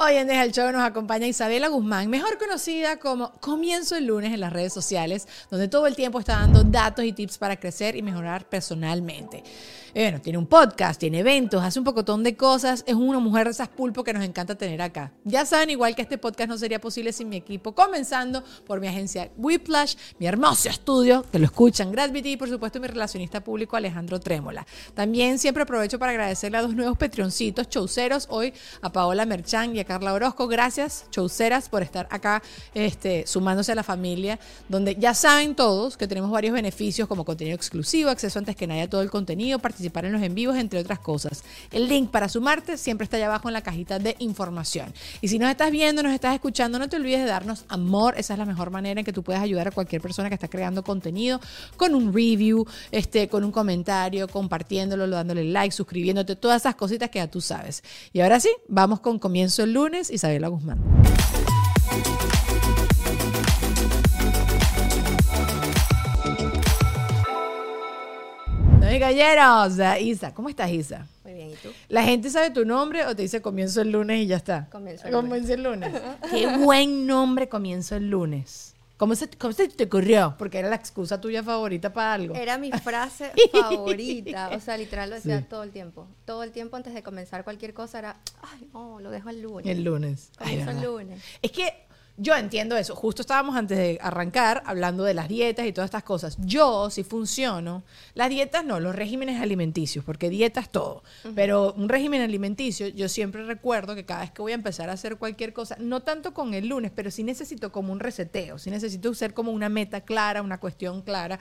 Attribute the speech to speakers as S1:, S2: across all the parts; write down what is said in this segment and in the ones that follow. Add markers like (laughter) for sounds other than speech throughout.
S1: Hoy en Deja el Show nos acompaña Isabela Guzmán, mejor conocida como Comienzo el lunes en las redes sociales, donde todo el tiempo está dando datos y tips para crecer y mejorar personalmente. Eh, bueno, tiene un podcast, tiene eventos, hace un pocotón de cosas, es una mujer de esas pulpo que nos encanta tener acá. Ya saben, igual que este podcast no sería posible sin mi equipo, comenzando por mi agencia Whiplash, mi hermoso estudio, que lo escuchan, Gravity y por supuesto mi relacionista público Alejandro Trémola. También siempre aprovecho para agradecerle a dos nuevos petrioncitos, chauceros, hoy a Paola Merchan y a Carla Orozco. Gracias, chauceras, por estar acá este, sumándose a la familia, donde ya saben todos que tenemos varios beneficios como contenido exclusivo, acceso antes que nadie a todo el contenido, participar en los en vivos, entre otras cosas. El link para sumarte siempre está allá abajo en la cajita de información. Y si nos estás viendo, nos estás escuchando, no te olvides de darnos amor. Esa es la mejor manera en que tú puedes ayudar a cualquier persona que está creando contenido con un review, este, con un comentario, compartiéndolo, dándole like, suscribiéndote, todas esas cositas que ya tú sabes. Y ahora sí, vamos con comienzo el lunes, Isabela Guzmán. No, caballeros, Isa, ¿cómo estás, Isa?
S2: Muy bien, ¿y tú?
S1: ¿La gente sabe tu nombre o te dice comienzo el lunes y ya está?
S2: Comienzo el
S1: Comienzo el lunes. Qué buen nombre, comienzo el lunes. ¿Cómo se, ¿Cómo se te ocurrió? Porque era la excusa tuya favorita para algo.
S2: Era mi frase (laughs) favorita. O sea, literal lo decía
S1: Sí.
S2: todo el tiempo. Todo el tiempo antes de comenzar cualquier cosa era, ay, no, lo dejo el lunes.
S1: El lunes. Ay,
S2: el lunes.
S1: Es que yo entiendo eso. Justo estábamos antes de arrancar hablando de las dietas y todas estas cosas. Yo, si funciono, las dietas no, los regímenes alimenticios, porque dieta es todo. Pero un régimen alimenticio, yo siempre recuerdo que cada vez que voy a empezar a hacer cualquier cosa, no tanto con el lunes, pero sí necesito como un reseteo, sí necesito ser como una meta clara, una cuestión clara.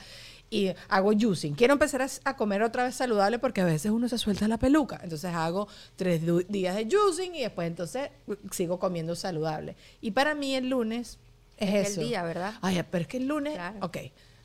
S1: Y hago juicing. Quiero empezar a, a comer otra vez saludable porque a veces uno se suelta la peluca. Entonces hago tres días de juicing y después entonces sigo comiendo saludable. Y para mí el lunes es,
S2: Es
S1: eso.
S2: el día, ¿verdad?
S1: Ay, pero es que el lunes.
S2: Claro.
S1: Ok.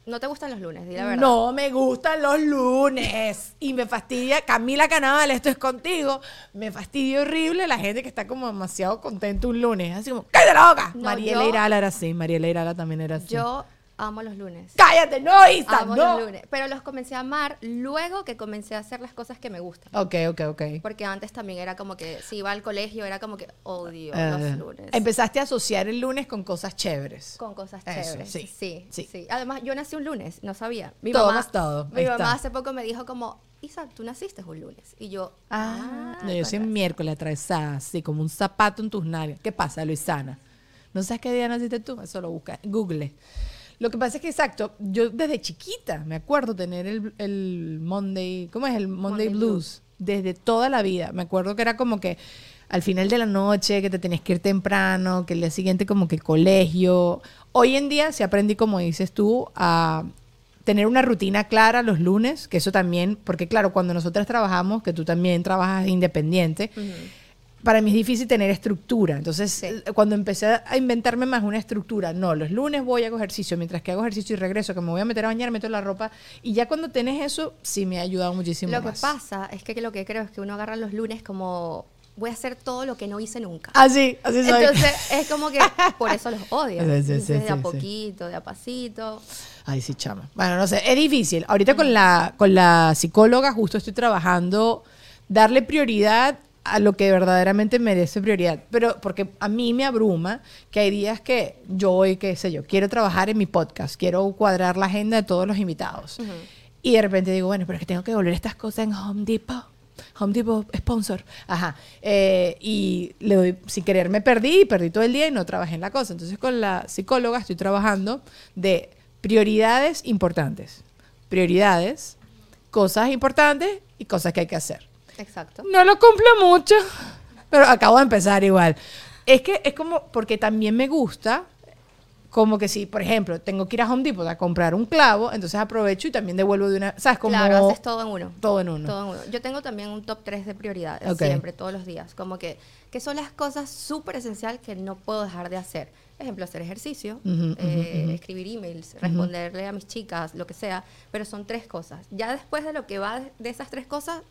S2: No te gustan los lunes, di la verdad.
S1: No me gustan los lunes. Y me fastidia. Camila Canaval, esto es contigo. Me fastidia horrible la gente que está como demasiado contenta un lunes. Así como, ¡cállate la boca!
S2: No,
S1: Mariela
S2: yo-
S1: Irala era así. Mariela Irala también era así.
S2: Yo amo los lunes.
S1: ¡Cállate! ¡No, Isa!
S2: Amo
S1: ¡No!
S2: los lunes. Pero los comencé a amar luego que comencé a hacer las cosas que me gustan.
S1: Ok, ok, ok.
S2: Porque antes también era como que, si iba al colegio, era como que odio
S1: Eh,
S2: los lunes.
S1: Empezaste a asociar el lunes con cosas chéveres.
S2: Con cosas
S1: Eso,
S2: chéveres.
S1: sí,
S2: Sí,
S1: sí.
S2: sí, Además, yo nací un lunes, no sabía. Mi
S1: Todo
S2: mamá,
S1: todo,
S2: Mi mamá
S1: está.
S2: hace poco me dijo como, Isa, tú naciste un lunes. Y yo,
S1: Ah,
S2: ah,
S1: no, yo soy
S2: razón.
S1: miércoles atravesada, así como un zapato en tus nalgas. ¿Qué pasa, Luisana? ¿No sabes qué día naciste tú? Eso lo busca. Google. Lo que pasa es que, exacto, yo desde chiquita me acuerdo tener el, el Monday, ¿cómo es? El Monday,
S2: Monday
S1: Blues. Desde toda la vida. Me acuerdo que era como que al final de la noche, que te tenías que ir temprano, que el día siguiente como que el colegio. Hoy en día sí aprendí, como dices tú, a tener una rutina clara los lunes, que eso también, porque claro, cuando nosotras trabajamos, que tú también trabajas independiente, para mí es difícil tener estructura. Entonces,
S2: Sí.
S1: cuando empecé a inventarme más una estructura, no, los lunes voy a hago ejercicio, mientras que hago ejercicio y regreso, que me voy a meter a bañar, meto la ropa. Y ya cuando tenés eso, sí me ha ayudado muchísimo
S2: Lo que
S1: más.
S2: pasa es que lo que creo es que uno agarra los lunes como voy a hacer todo lo que no hice nunca.
S1: Así, así soy.
S2: Entonces es como que (laughs) por eso los odio.
S1: Sí, sí,
S2: Entonces, de a poquito, de a pasito.
S1: Ay, sí, chama. Bueno, no sé, es difícil. Ahorita con la, con la psicóloga justo estoy trabajando darle prioridad a lo que verdaderamente merece prioridad. Pero porque a mí me abruma que hay días que yo hoy, qué sé yo, quiero trabajar en mi podcast, quiero cuadrar la agenda de todos los invitados. Y de repente digo, bueno, pero es que tengo que volver estas cosas en Home Depot. Home Depot, sponsor. Ajá. Eh, y le doy, sin querer me perdí, perdí todo el día y no trabajé en la cosa. Entonces con la psicóloga estoy trabajando de prioridades importantes. Prioridades, cosas importantes y cosas que hay que hacer.
S2: Exacto.
S1: No lo cumplo mucho, pero acabo de empezar igual. Es que es como, porque también me gusta, como que si, por ejemplo, tengo que ir a Home Depot a comprar un clavo, entonces aprovecho y también devuelvo de una, ¿sabes? Como
S2: Claro, haces todo en uno.
S1: todo en uno.
S2: Todo en uno. Yo tengo también un top 3 de prioridades, siempre, todos los días. Como que, que son las cosas súper esenciales que no puedo dejar de hacer. Ejemplo, hacer ejercicio, eh, escribir emails, responderle a mis chicas, lo que sea. Pero son tres cosas. Ya después de lo que va de- de esas tres cosas,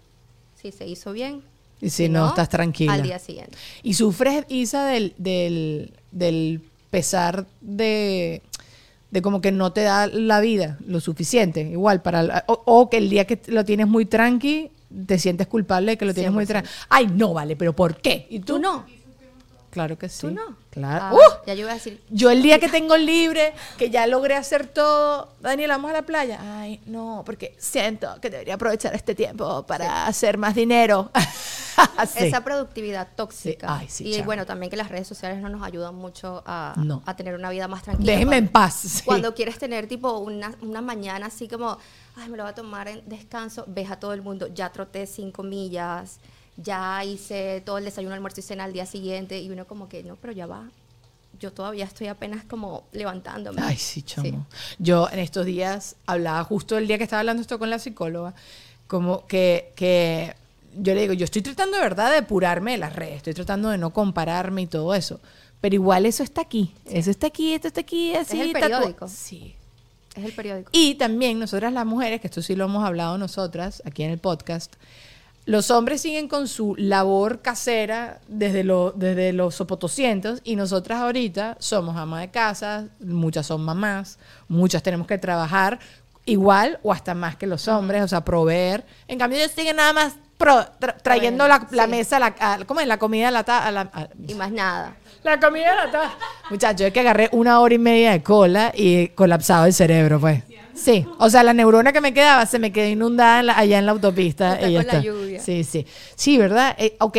S2: si se hizo bien.
S1: Y si no, estás tranquila.
S2: Al día siguiente.
S1: Y sufres, Isa, del, del, del pesar de, de como que no te da la vida lo suficiente, igual, para la- o, o que el día que lo tienes muy tranqui, te sientes culpable de que lo tienes muy
S2: 100%.
S1: tranqui. Ay, no, vale, pero ¿por qué? ¿Y tú?
S2: ¿Tú no?
S1: Claro que sí.
S2: ¿Tú no?
S1: Claro.
S2: Ah,
S1: ¡Uh!
S2: Ya yo iba a decir,
S1: Yo el día que tengo libre, que ya logré hacer todo, Daniela, vamos a la playa. Ay, no, porque siento que debería aprovechar este tiempo para hacer más dinero. (laughs) Sí.
S2: esa productividad tóxica.
S1: Sí, ay, sí,
S2: y bueno, también que las redes sociales no nos ayudan mucho a,
S1: No.
S2: a tener una vida más tranquila.
S1: Déjenme en paz.
S2: Cuando quieres tener tipo una, una mañana así como, ay, me lo voy a tomar en descanso, ves a todo el mundo, ya troté cinco millas, ya hice todo el desayuno, almuerzo y cena al día siguiente, y uno como que, no, pero ya va. Yo todavía estoy apenas como levantándome.
S1: Ay, sí, chamo. Yo en estos días hablaba justo el día que estaba hablando esto con la psicóloga, como que, que yo le digo, yo estoy tratando de verdad de depurarme de las redes, estoy tratando de no compararme y todo eso, pero igual eso está aquí, eso está aquí, esto está aquí, así.
S2: el
S1: tatu-
S2: periódico.
S1: Sí.
S2: Es el periódico.
S1: Y también nosotras las mujeres, que esto sí lo hemos hablado nosotras aquí en el podcast, los hombres siguen con su labor casera desde, lo, desde los sopotoscientos y nosotras ahorita somos amas de casa, muchas son mamás, muchas tenemos que trabajar igual o hasta más que los hombres, o sea, proveer. En cambio, ellos siguen nada más pro- tra- trayendo la, la
S2: Sí.
S1: mesa, la, a- ¿cómo es? La comida a la, a la- a-
S2: Y más nada.
S1: la comida a la Muchachos, es que agarré una hora y media de cola y colapsado el cerebro, pues. Sí, o sea, la neurona que me quedaba se me quedó inundada en la- allá en la autopista.
S2: Está
S1: y ya
S2: con la lluvia.
S1: Sí, sí. Sí, ¿verdad? Eh, ok,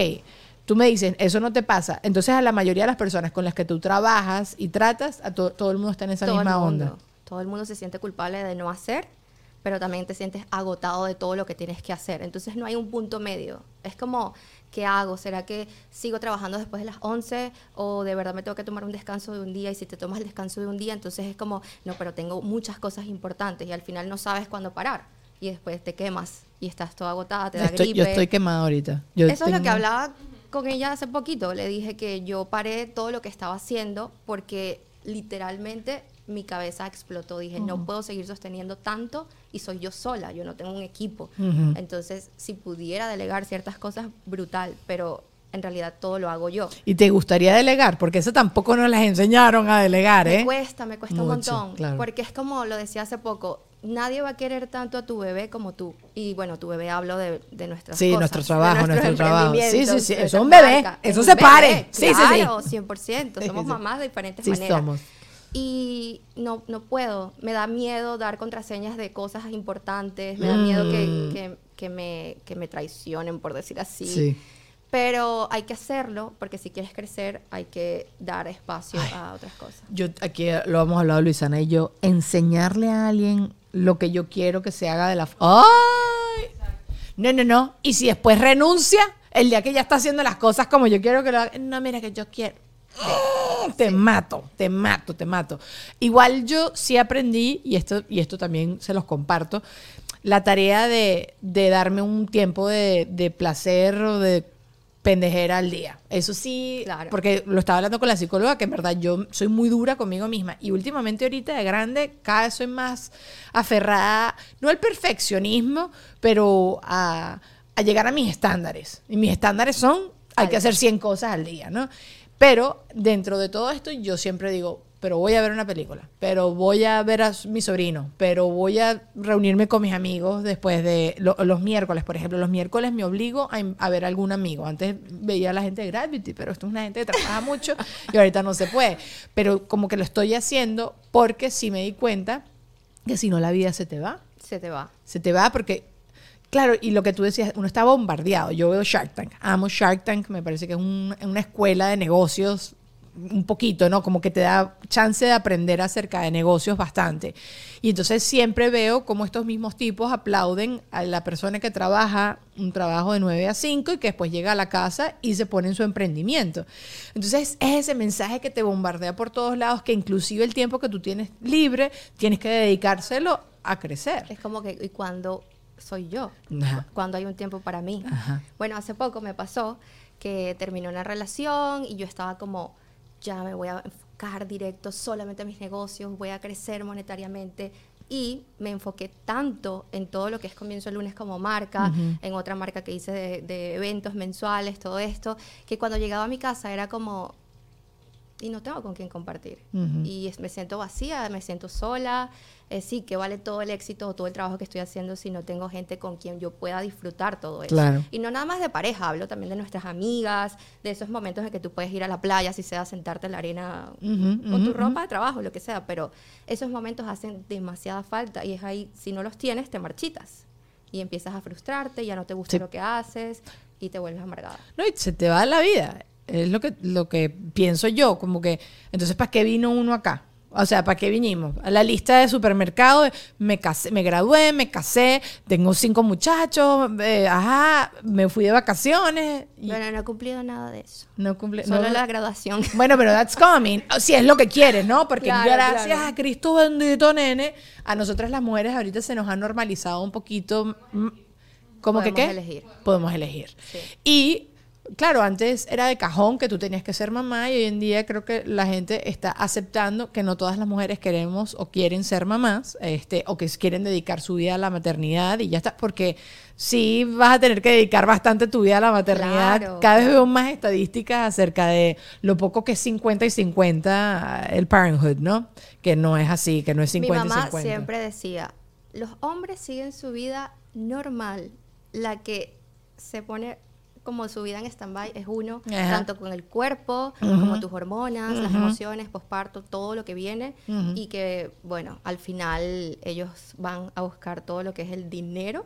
S1: tú me dices, eso no te pasa. Entonces, a la mayoría de las personas con las que tú trabajas y tratas, a to- todo el mundo está en esa
S2: todo el
S1: misma
S2: mundo.
S1: onda.
S2: Todo el mundo se siente culpable de no hacer, pero también te sientes agotado de todo lo que tienes que hacer. Entonces no hay un punto medio. Es como, ¿qué hago? ¿Será que sigo trabajando después de las 11 o de verdad me tengo que tomar un descanso de un día? Y si te tomas el descanso de un día, entonces es como, no, pero tengo muchas cosas importantes y al final no sabes cuándo parar. Y después te quemas y estás toda agotada, te da
S1: Estoy-
S2: gripe.
S1: yo estoy quemada ahorita. Yo
S2: Eso es lo que hablaba con ella hace poquito. Le dije que yo paré todo lo que estaba haciendo porque literalmente mi cabeza explotó. Dije, no puedo seguir sosteniendo tanto y soy yo sola, yo no tengo un equipo. Entonces, si pudiera delegar ciertas cosas, brutal, pero en realidad todo lo hago yo.
S1: Y te gustaría delegar, porque eso tampoco nos las enseñaron a delegar, ¿eh?
S2: Me cuesta, me cuesta un montón.
S1: claro.
S2: Porque es como lo decía hace poco, nadie va a querer tanto a tu bebé como tú. Y bueno, tu bebé hablo de, de nuestras
S1: Sí,
S2: cosas,
S1: nuestro trabajo, nuestro trabajo. Sí, sí, sí, eso es un bebé, eso
S2: Es
S1: se pare. Sí, sí, sí.
S2: claro, 100%. (laughs)
S1: Sí,
S2: Somos
S1: sí.
S2: mamás de diferentes
S1: Sí,
S2: maneras.
S1: somos.
S2: Y no, no puedo, me da miedo dar contraseñas de cosas importantes, me da miedo que,
S1: Mm.
S2: que, que me, que me traicionen, por decir así.
S1: Sí.
S2: Pero hay que hacerlo, porque si quieres crecer hay que dar espacio a otras cosas.
S1: Yo aquí lo hemos hablado Luisana y yo, enseñarle a alguien lo que yo quiero que se haga de la... ¡Ay! No, no, no. Y si después renuncia, el día que ya está haciendo las cosas como yo quiero que lo haga, no, mira que yo quiero. Te mato, te mato, te mato. Igual yo sí aprendí, y esto, y esto también se los comparto, la tarea de, de darme un tiempo de, de placer o de pendejera al día. Eso sí,
S2: Claro.
S1: porque lo estaba hablando con la psicóloga, que en verdad yo soy muy dura conmigo misma. Y últimamente ahorita de grande, cada vez soy más aferrada, no al perfeccionismo, pero a, a llegar a mis estándares. Y mis estándares son, hay que hacer 100 cosas al día, ¿no? Pero dentro de todo esto, yo siempre digo, pero voy a ver una película, pero voy a ver a mi sobrino, pero voy a reunirme con mis amigos después de lo- los miércoles, por ejemplo. Los miércoles me obligo a, a ver algún amigo. Antes veía a la gente de Gravity, pero esto es una gente que trabaja mucho y ahorita no se puede. Pero como que lo estoy haciendo porque sí me di cuenta que si no la vida se te va
S2: Se te va.
S1: se te va porque, claro, y lo que tú decías, uno está bombardeado. Yo veo Shark Tank, amo Shark Tank, me parece que es un- una escuela de negocios un poquito, ¿no? Como que te da chance de aprender acerca de negocios bastante. Y entonces siempre veo cómo estos mismos tipos aplauden a la persona que trabaja un trabajo de 9 a 5 y que después llega a la casa y se pone en su emprendimiento. Entonces es ese mensaje que te bombardea por todos lados, que inclusive el tiempo que tú tienes libre, tienes que dedicárselo a crecer.
S2: Es como que, ¿y cuando soy yo?
S1: Ajá.
S2: Cuando hay un tiempo para mí.
S1: Ajá.
S2: Bueno, hace poco me pasó que terminó una relación y yo estaba como, ya me voy a enfocar directo solamente a mis negocios, voy a crecer monetariamente. Y me enfoqué tanto en todo lo que es Comienzo el lunes como marca, en otra marca que hice de, de eventos mensuales, todo esto, que cuando llegaba a mi casa era como, y no tengo con quién compartir.
S1: Ujú.
S2: Y es- me siento vacía, me siento sola. Eh, sí, que vale todo el éxito o todo el trabajo que estoy haciendo si no tengo gente con quien yo pueda disfrutar todo eso.
S1: Claro.
S2: Y no nada más de pareja, hablo también de nuestras amigas, de esos momentos en que tú puedes ir a la playa, si sea sentarte en la arena
S1: Ujú,
S2: con tu
S1: ujú,
S2: ropa de trabajo, lo que sea, pero esos momentos hacen demasiada falta y es ahí, si no los tienes, te marchitas y empiezas a frustrarte, ya no te gusta
S1: Sí.
S2: lo que haces y te vuelves amargada.
S1: No, y se te va la vida. Es lo que, lo que pienso yo, como que, entonces, ¿para qué vino uno acá? O sea, ¿para qué vinimos? A la lista de supermercado, me casé, me gradué, me casé, tengo cinco muchachos, eh, ajá, me fui de vacaciones y
S2: Bueno, no he cumplido nada de eso.
S1: no cumple.
S2: Solo
S1: no-
S2: la graduación. (laughs)
S1: Bueno, pero that's coming. Si es lo que quieres, ¿no? Porque
S2: Claro,
S1: gracias
S2: claro.
S1: a Cristo bendito, nene, a nosotras las mujeres ahorita se nos ha normalizado un poquito. mm, ¿Cómo que
S2: Podemos
S1: qué?
S2: elegir.
S1: Podemos elegir.
S2: Sí.
S1: Y claro, antes era de cajón que tú tenías que ser mamá y hoy en día creo que la gente está aceptando que no todas las mujeres queremos o quieren ser mamás, este, o que quieren dedicar su vida a la maternidad y ya está, porque sí vas a tener que dedicar bastante tu vida a la maternidad.
S2: Claro,
S1: Cada vez veo más estadísticas acerca de lo poco que es 50 y 50 el parenthood, ¿no? Que no es así, que no es 50
S2: Mi mamá
S1: y 50.
S2: siempre decía, los hombres siguen su vida normal. La que se pone como su vida en stand-by es uno,
S1: Ajá.
S2: tanto con el cuerpo, como tus hormonas, las emociones, posparto, todo lo que viene. Y que, bueno, al final ellos van a buscar todo lo que es el dinero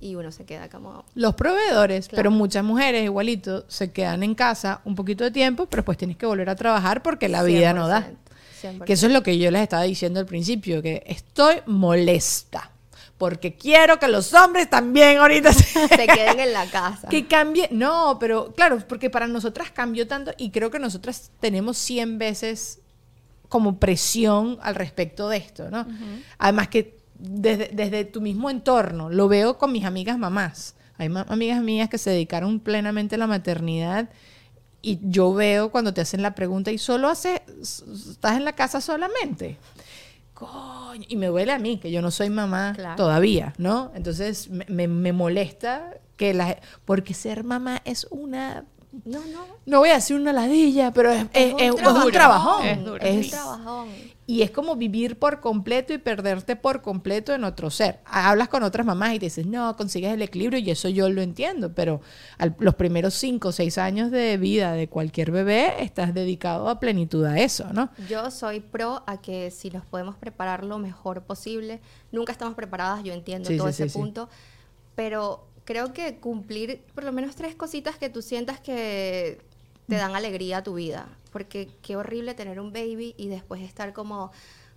S2: y uno se queda como...
S1: Los proveedores,
S2: Claro.
S1: pero muchas mujeres igualito se quedan en casa un poquito de tiempo, pero pues tienes que volver a trabaar porque la vida no da.
S2: 100%.
S1: Que eso es lo que yo les estaba diciendo al principio, que estoy molesta. Porque quiero que los hombres también ahorita se, (laughs)
S2: se queden en la casa.
S1: que cambie. No, pero claro, porque para nosotras cambió tanto y creo que nosotras tenemos 100 veces como presión al respecto de esto, ¿no? Además que desde, desde tu mismo entorno, lo veo con mis amigas mamás. Hay ma- amigas mías que se dedicaron plenamente a la maternidad y yo veo cuando te hacen la pregunta y solo hace, estás en la casa solamente. Coño, y me duele a mí, que yo no soy mamá
S2: Claro.
S1: todavía, ¿no? Entonces me, me- me molesta que la... Porque ser mamá es una...
S2: No, no.
S1: No voy a decir una ladilla, pero es, es- es- es un
S2: trabajón.
S3: Es duro.
S2: Un trabajón.
S1: y es como vivir por completo y perderte por completo en otro ser. Hablas con otras mamás y te dices, no, consigues el equilibrio y eso yo lo entiendo, pero al- los primeros cinco o seis años de vida de cualquier bebé estás dedicado a plenitud a eso, ¿no?
S2: Yo soy pro a que si nos podemos preparar lo mejor posible, nunca estamos preparadas, yo entiendo
S1: Sí,
S2: todo
S1: sí,
S2: ese
S1: sí.
S2: punto, pero creo que cumplir por lo menos tres cositas que tú sientas que te dan alegría a tu vida, porque qué horrible tener un baby y después estar como,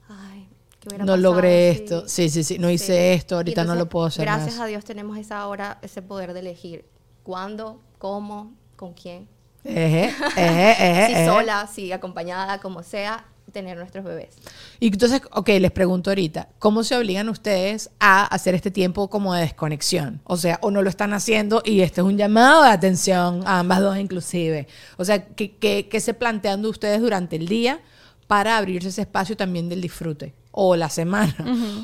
S2: ay, ¿qué
S1: No logré
S2: si-?"
S1: esto, sí, sí, sí, no
S2: Sí.
S1: hice esto, ahorita no lo puedo hacer
S2: Gracias
S1: más.
S2: a Dios tenemos esa hora, ese poder de elegir cuándo, cómo, con quién.
S1: Ejé, ejé, ejé,
S2: si sola, si acompañada, como sea, tener nuestros bebés.
S1: Y entonces, ok, les pregunto ahorita, ¿cómo se obligan ustedes a hacer este tiempo como de desconexión? O sea, o no lo están haciendo y este es un llamado de atención a ambas dos inclusive. O sea, ¿qué, qué, qué se plantean de ustedes durante el día para abrirse ese espacio también del disfrute? O la semana.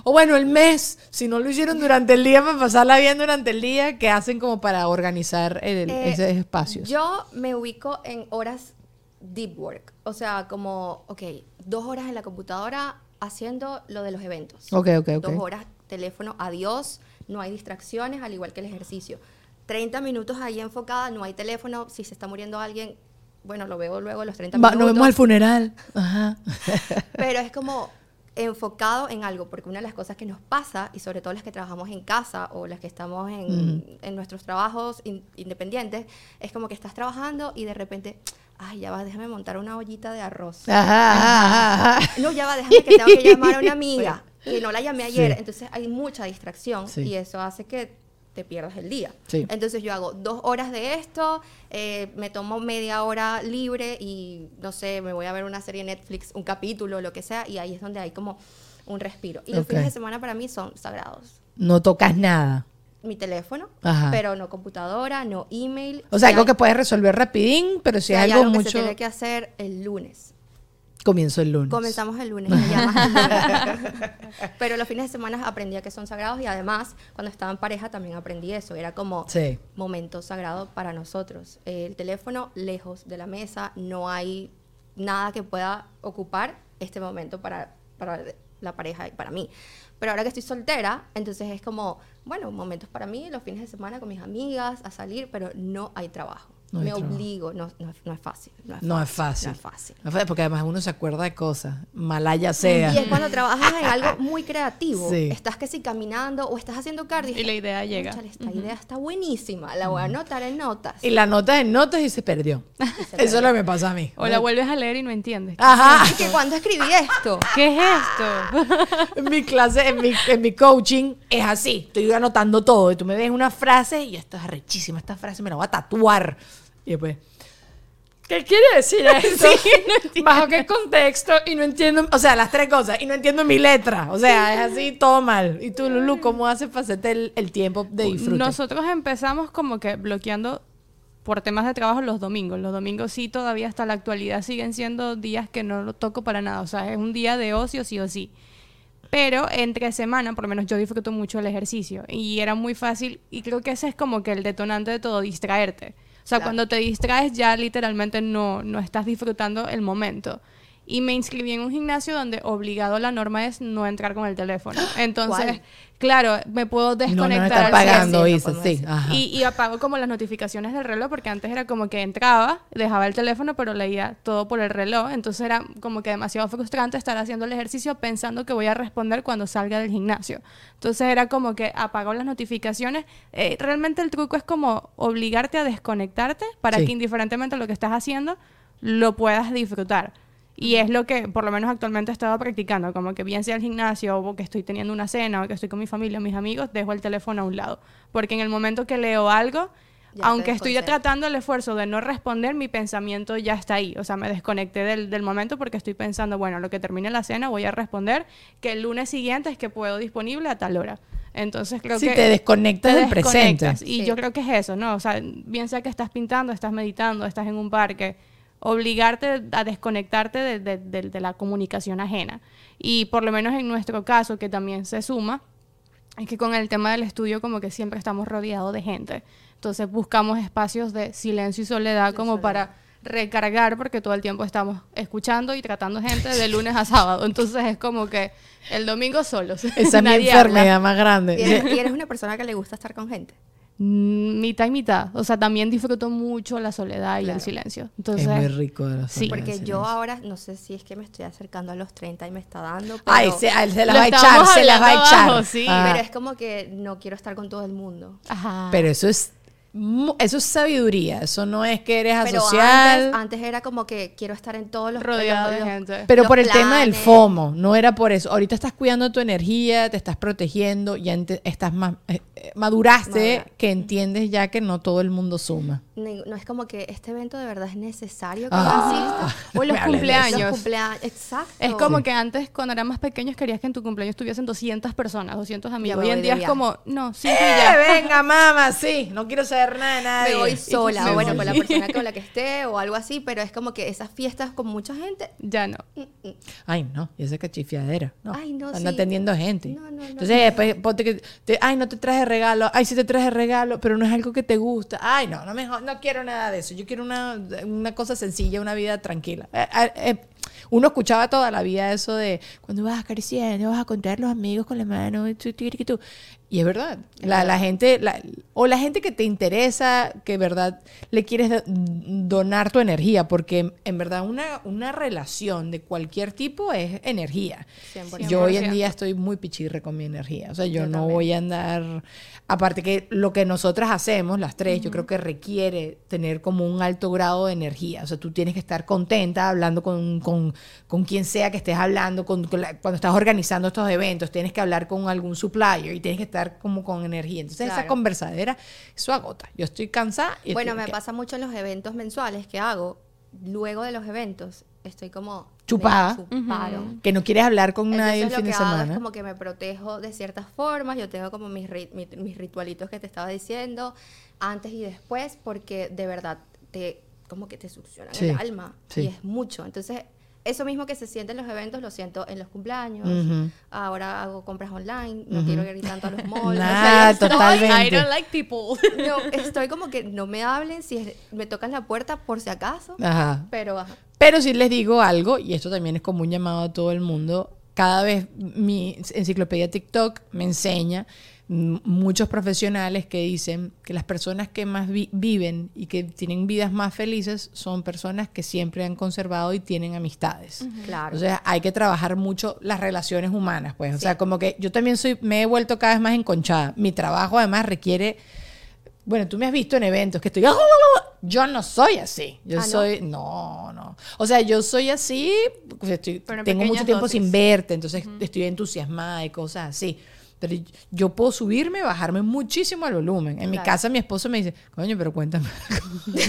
S1: O bueno, el mes, si no lo hicieron durante el día para pasarla bien durante el día, ¿qué hacen como para organizar el,
S2: Eh,
S1: esos espacios?
S2: Yo me ubico en horas deep work. O sea, como, ok, dos horas en la computadora haciendo lo de los eventos.
S1: Ok, ok, ok.
S2: Dos horas, teléfono, adiós, no hay distracciones, al igual que el ejercicio. 30 minutos ahí enfocada, no hay teléfono. Si se está muriendo alguien, bueno, lo veo luego los 30
S1: Va,
S2: minutos.
S1: nos vemos al funeral. Ajá. (laughs)
S2: Pero es como enfocado en algo, porque una de las cosas que nos pasa, y sobre todo las que trabajamos en casa o las que estamos en, en nuestros trabajos in- independientes, es como que estás trabajando y de repente, ay, ya va, déjame montar una ollita de arroz.
S1: Ajá, ajá, ajá.
S2: No, ya va, déjame que tengo que (laughs) llamar a una amiga, que no la llamé ayer.
S1: Sí.
S2: Entonces hay mucha distracción
S1: Sí.
S2: y eso hace que te pierdas el día.
S1: Sí.
S2: Entonces yo hago dos horas de esto, eh, me tomo media hora libre y no sé, me voy a ver una serie de Netflix, un capítulo, lo que sea, y ahí es donde hay como un respiro. Y los fines de semana para mí son sagrados.
S1: No tocas nada.
S2: Mi teléfono,
S1: Ajá.
S2: pero no computadora, no email.
S1: O sea, algo
S2: hay-
S1: que puedes resolver rapidín, pero si
S2: si
S1: es algo,
S2: algo que
S1: mucho...
S2: se tiene que hacer el lunes.
S1: Comienzo el lunes.
S2: Comenzamos el lunes, (laughs) el. Pero los fines de semana aprendí a que son sagrados y además cuando estaba en pareja también aprendí eso. Era como
S1: Sí.
S2: momento sagrado para nosotros. El teléfono lejos de la mesa, no hay nada que pueda ocupar este momento para, para la pareja y para mí. Pero ahora que estoy soltera, entonces es como, bueno, momentos para mí, los fines de semana con mis amigas, a salir, pero no hay trabajo.
S1: No
S2: Me obligo, no, no, no es fácil. No es
S1: No
S2: fácil.
S1: es fácil.
S2: No es fácil.
S1: No es fácil, Porque además uno se acuerda de cosas, malaya sea.
S2: Y es cuando trabajas en algo (laughs) muy creativo.
S1: Sí.
S2: Estás que si caminando o estás haciendo cardio.
S3: Y la idea llega.
S2: "Cónchale, esta idea está buenísima. La voy a anotar en notas.
S1: Y la nota en notas y se perdió. (laughs)
S2: se
S1: Eso es lo que me pasa a mí.
S3: O la vuelves a leer y no entiendes.
S1: Ajá.
S2: Y que cuando escribí esto. (laughs)
S3: ¿Qué es esto?
S1: En mi clase, en mi, en mi coaching, es así. Estoy anotando todo. Y tú me ves una frase y esto es arrechísima. Esta frase me la voy a tatuar. Y después, ¿qué quiere decir (laughs) esto? (laughs) ¿Bajo qué contexto? Y no entiendo, o sea, las tres cosas. Y no entiendo mi letra. O sea, es así, todo mal. ¿Y tú, Lulu, cómo haces para hacerte el, el tiempo de disfrute?
S3: Nosotros empezamos como que bloqueando por temas de trabajo los domingos. Los domingos sí todavía hasta la actualidad siguen siendo días que no lo toco para nada. O sea, es un día de ocio sí o sí. Pero entre semana, por lo menos yo disfruto mucho el ejercicio. Y era muy fácil. Y creo que ese es como que el detonante de todo, distraerte. O sea,
S2: Claro.
S3: cuando te distraes ya literalmente no, no estás disfrutando el momento. Y me inscribí en un gimnasio donde obligado la norma es no entrar con el teléfono. (gasps) Entonces,
S2: ¿Cuál?
S3: claro, me puedo
S1: no
S3: desconectar.
S1: está
S3: al
S1: pagando,
S2: sí, no
S1: Isa.
S3: y, y apago como las notificaciones del reloj, porque antes era como que entraba, dejaba el teléfono, pero leía todo por el reloj. Entonces era como que demasiado frustrante estar haciendo el ejercicio pensando que voy a responder cuando salga del gimnasio. Entonces era como que apago las notificaciones. Eh, realmente el truco es como obligarte a desconectarte para
S1: Sí.
S3: que indiferentemente de lo que estás haciendo, lo puedas disfrutar. Y es lo que por lo menos actualmente he estado practicando, como que bien sea el gimnasio o que estoy teniendo una cena o que estoy con mi familia o mis amigos, dejo el teléfono a un lado. Porque en el momento que leo algo,
S2: Ya
S3: aunque estoy
S2: desconcentras.
S3: tratando el esfuerzo de no responder, mi pensamiento ya está ahí. O sea, me desconecté del, del momento porque estoy pensando, bueno, lo que termine la cena voy a responder, que el lunes siguiente es que puedo disponible a tal hora. Entonces creo
S1: Sí,
S3: que...
S1: te desconectas
S3: te
S1: del presente.
S3: Y
S2: Sí.
S3: yo creo que es eso, ¿no? O sea, bien sea que estás pintando, estás meditando, estás en un parque, obligarte a desconectarte de, de- de- de la comunicación ajena. Y por lo menos en nuestro caso, que también se suma, es que con el tema del estudio como que siempre estamos rodeados de gente. Entonces buscamos espacios de silencio y soledad como para recargar porque todo el tiempo estamos escuchando y tratando gente de lunes a sábado. Entonces es como que el domingo solos. (laughs)
S1: Esa es mi
S3: habla.
S1: enfermedad más
S2: Y
S1: grande.
S2: eres, y eres una persona que le gusta estar con gente.
S3: Mm, mitad y mitad. O sea, también disfruto mucho la soledad y
S2: Claro.
S3: el silencio.
S1: Es
S3: Entonces,
S1: muy rico de la
S3: Sí.
S1: soledad,
S2: Porque
S1: sí,
S2: yo
S1: sí.
S2: ahora, no sé si es que me estoy acercando a los 30 y me está dando, pero,
S1: Ay, se, ay, se las va a echar, se las va a echar.
S3: abajo, sí.
S1: Ah,
S2: pero es como que no quiero estar con todo el mundo.
S3: ajá.
S1: pero eso es eso es sabiduría, eso no es que eres
S2: Pero
S1: asocial.
S2: antes, antes era como que quiero estar en todos los
S3: Rodeado
S2: los-
S3: de
S2: los-
S3: gente.
S1: Pero
S2: los
S1: por el tema del. FOMO, no era por eso. Ahorita estás cuidando tu energía, te estás protegiendo, ya estás más, eh, eh, maduraste,
S2: Madura.
S1: que entiendes ya que no todo el mundo suma.
S2: No es como que este evento de verdad es necesario que
S1: Ah. (laughs)
S3: O los cumpleaños.
S2: Los cumpleaños, exacto.
S3: Es como que antes, cuando eran más pequeños, querías que en tu cumpleaños estuviesen 200 personas, 200 amigos. Hoy en día es como, no, sí,
S1: ¡Eh,
S3: ya.
S1: venga, mamá! Sí, no quiero saber de nadie.
S2: me voy sola, o bueno,
S1: sí,
S2: con la persona con la que (laughs) esté o algo así, pero es como que esas fiestas con mucha gente,
S3: Ya no.
S2: mm, mm,
S1: Ay, no, y esa cachifiadera. No,
S2: Ay, no,
S1: Anda
S2: sí.
S1: atendiendo gente.
S2: No, no, no,
S1: Entonces,
S2: no.
S1: después ponte que, te- ay, no te traje regalo. Ay, sí te traje regalo, pero no es algo que te gusta. Ay, no, no, me, no quiero nada de eso. Yo quiero una, una cosa sencilla, una vida tranquila. Eh, eh, eh, uno escuchaba toda la vida eso de cuando vas acariciando, vas a contar los amigos con la mano. y tú, tú, tú, tú. Y es verdad. La, la gente, la- o la gente que te interesa, que verdad le quieres do- donar tu energía, porque en verdad una, una relación de cualquier tipo es energía.
S2: 100%.
S1: Yo hoy en
S3: 100%.
S1: día estoy muy pichirre con mi energía. O sea, yo,
S2: Yo
S1: no
S2: también.
S1: voy a andar. Aparte que lo que nosotras hacemos, las tres, yo creo que requiere tener como un alto grado de energía. O sea, tú tienes que estar contenta hablando con, con, con quien sea que estés hablando, con, con la- cuando estás organizando estos eventos, tienes que hablar con algún supplier y tienes que estar como con energía. Entonces, esa
S2: Claro.
S1: conversadera, eso agota. Yo estoy cansada. Y
S2: Bueno,
S1: estoy-
S2: me
S1: que-
S2: pasa mucho en los eventos mensuales que hago. Luego de los eventos, estoy como...
S1: Chupada.
S2: me chuparo.
S1: Que no quieres hablar con nadie el
S2: Entonces
S1: fin de semana.
S2: es como que me protejo de ciertas formas. Yo tengo como mis, ri- mi- mis ritualitos que te estaba diciendo antes y después, porque de verdad te como que te succionan
S1: Sí,
S2: el alma
S1: sí.
S2: y es mucho. Entonces eso mismo que se siente en los eventos lo siento en los cumpleaños.
S1: Ujú.
S2: Ahora hago compras online. No quiero ir tanto a los (laughs) malls. o sea,
S1: Nah,
S2: yo estoy-
S1: totalmente.
S3: I don't like people. (laughs)
S2: no, (laughs) estoy como que no me hablen si es- me tocan la puerta por si acaso.
S1: Ajá.
S2: Pero ajá.
S1: Pero si les digo algo, y esto también es como un llamado a todo el mundo, cada vez mi enciclopedia TikTok me enseña muchos profesionales que dicen que las personas que más vi- viven y que tienen vidas más felices son personas que siempre han conservado y tienen amistades.
S2: Claro.
S1: O sea, hay que trabajar mucho las relaciones humanas, pues. O
S2: Sí.
S1: sea, como que yo también soy, me he vuelto cada vez más enconchada. Mi trabajo además requiere, bueno, tú me has visto en eventos que estoy, yo no soy así. Yo
S2: Ah, ¿no?
S1: soy, no, no. O sea, yo soy así, pues, estoy- tengo mucho tiempo
S3: dosis.
S1: sin verte, entonces estoy entusiasmada y cosas así. Pero yo puedo subirme, bajarme muchísimo el volumen. En mi
S2: Claro.
S1: casa mi esposo me dice, coño, pero cuéntame. (laughs)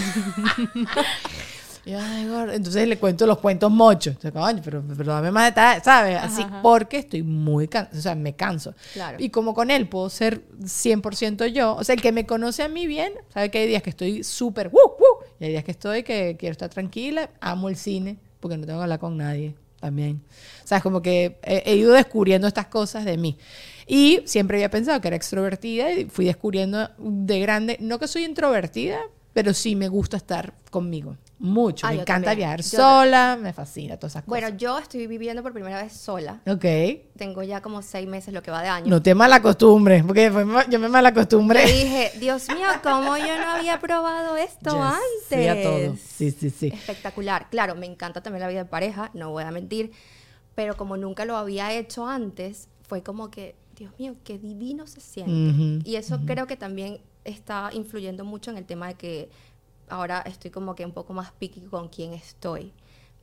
S1: Y, ay. Entonces le cuento los cuentos mochos. Entonces, coño, pero, pero dame más detalles, ¿sabes? Así,
S3: Ajá,
S1: porque estoy muy cansado, o sea, me canso.
S2: Claro.
S1: Y como con él puedo ser 100% yo, o sea, el que me conoce a mí bien, sabe que hay días que estoy súper, ¡woo, woo! y hay días que estoy que quiero estar tranquila, amo el cine, porque no tengo que hablar con nadie también. O sea, es como que he, he ido descubriendo estas cosas de mí. Y siempre había pensado que era extrovertida y fui descubriendo de grande, no que soy introvertida, pero sí me gusta estar conmigo. Mucho.
S2: Ah,
S1: me encanta
S2: también.
S1: viajar
S2: Yo
S1: sola, me fascina todas esas
S2: Bueno,
S1: cosas.
S2: yo estoy viviendo por primera vez sola.
S1: Ok.
S2: Tengo ya como seis meses lo que va de año.
S1: No te malacostumbres, porque después yo me malacostumbré.
S2: Yo dije, Dios mío, ¿cómo yo no había probado esto
S1: Yes,
S2: antes?
S1: sí a todo. Sí, sí, sí.
S2: Espectacular. Claro, me encanta también la vida de pareja, no voy a mentir, pero como nunca lo había hecho antes, fue como que, Dios mío, qué divino se siente. Y eso creo que también está influyendo mucho en el tema de que ahora estoy como que un poco más picky con quién estoy.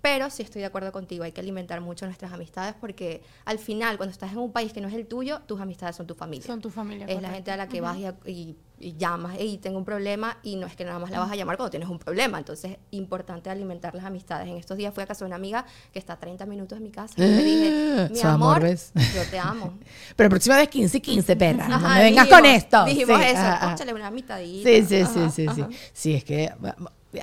S2: Pero sí estoy de acuerdo contigo, hay que alimentar mucho nuestras amistades porque al final, cuando estás en un país que no es el tuyo, tus amistades son tu familia.
S3: Son tu familia.
S2: es la gente a la que vas y, a- y- y llamas, y tengo un problema, y no es que nada más la vas a llamar cuando tienes un problema. Entonces, importante alimentar las amistades. En estos días fui a casa de una amiga que está a 30 minutos de mi casa y le dije, (gasps) mi
S1: amor,
S2: yo te amo. (laughs)
S1: Pero próxima vez 15 15, perra. No me vengas
S2: dijimos-
S1: con esto.
S2: Dijimos
S1: Sí,
S2: eso,
S1: ajá, ajá.
S2: una mitadita.
S1: Sí, sí, sí, sí, sí. Sí, es que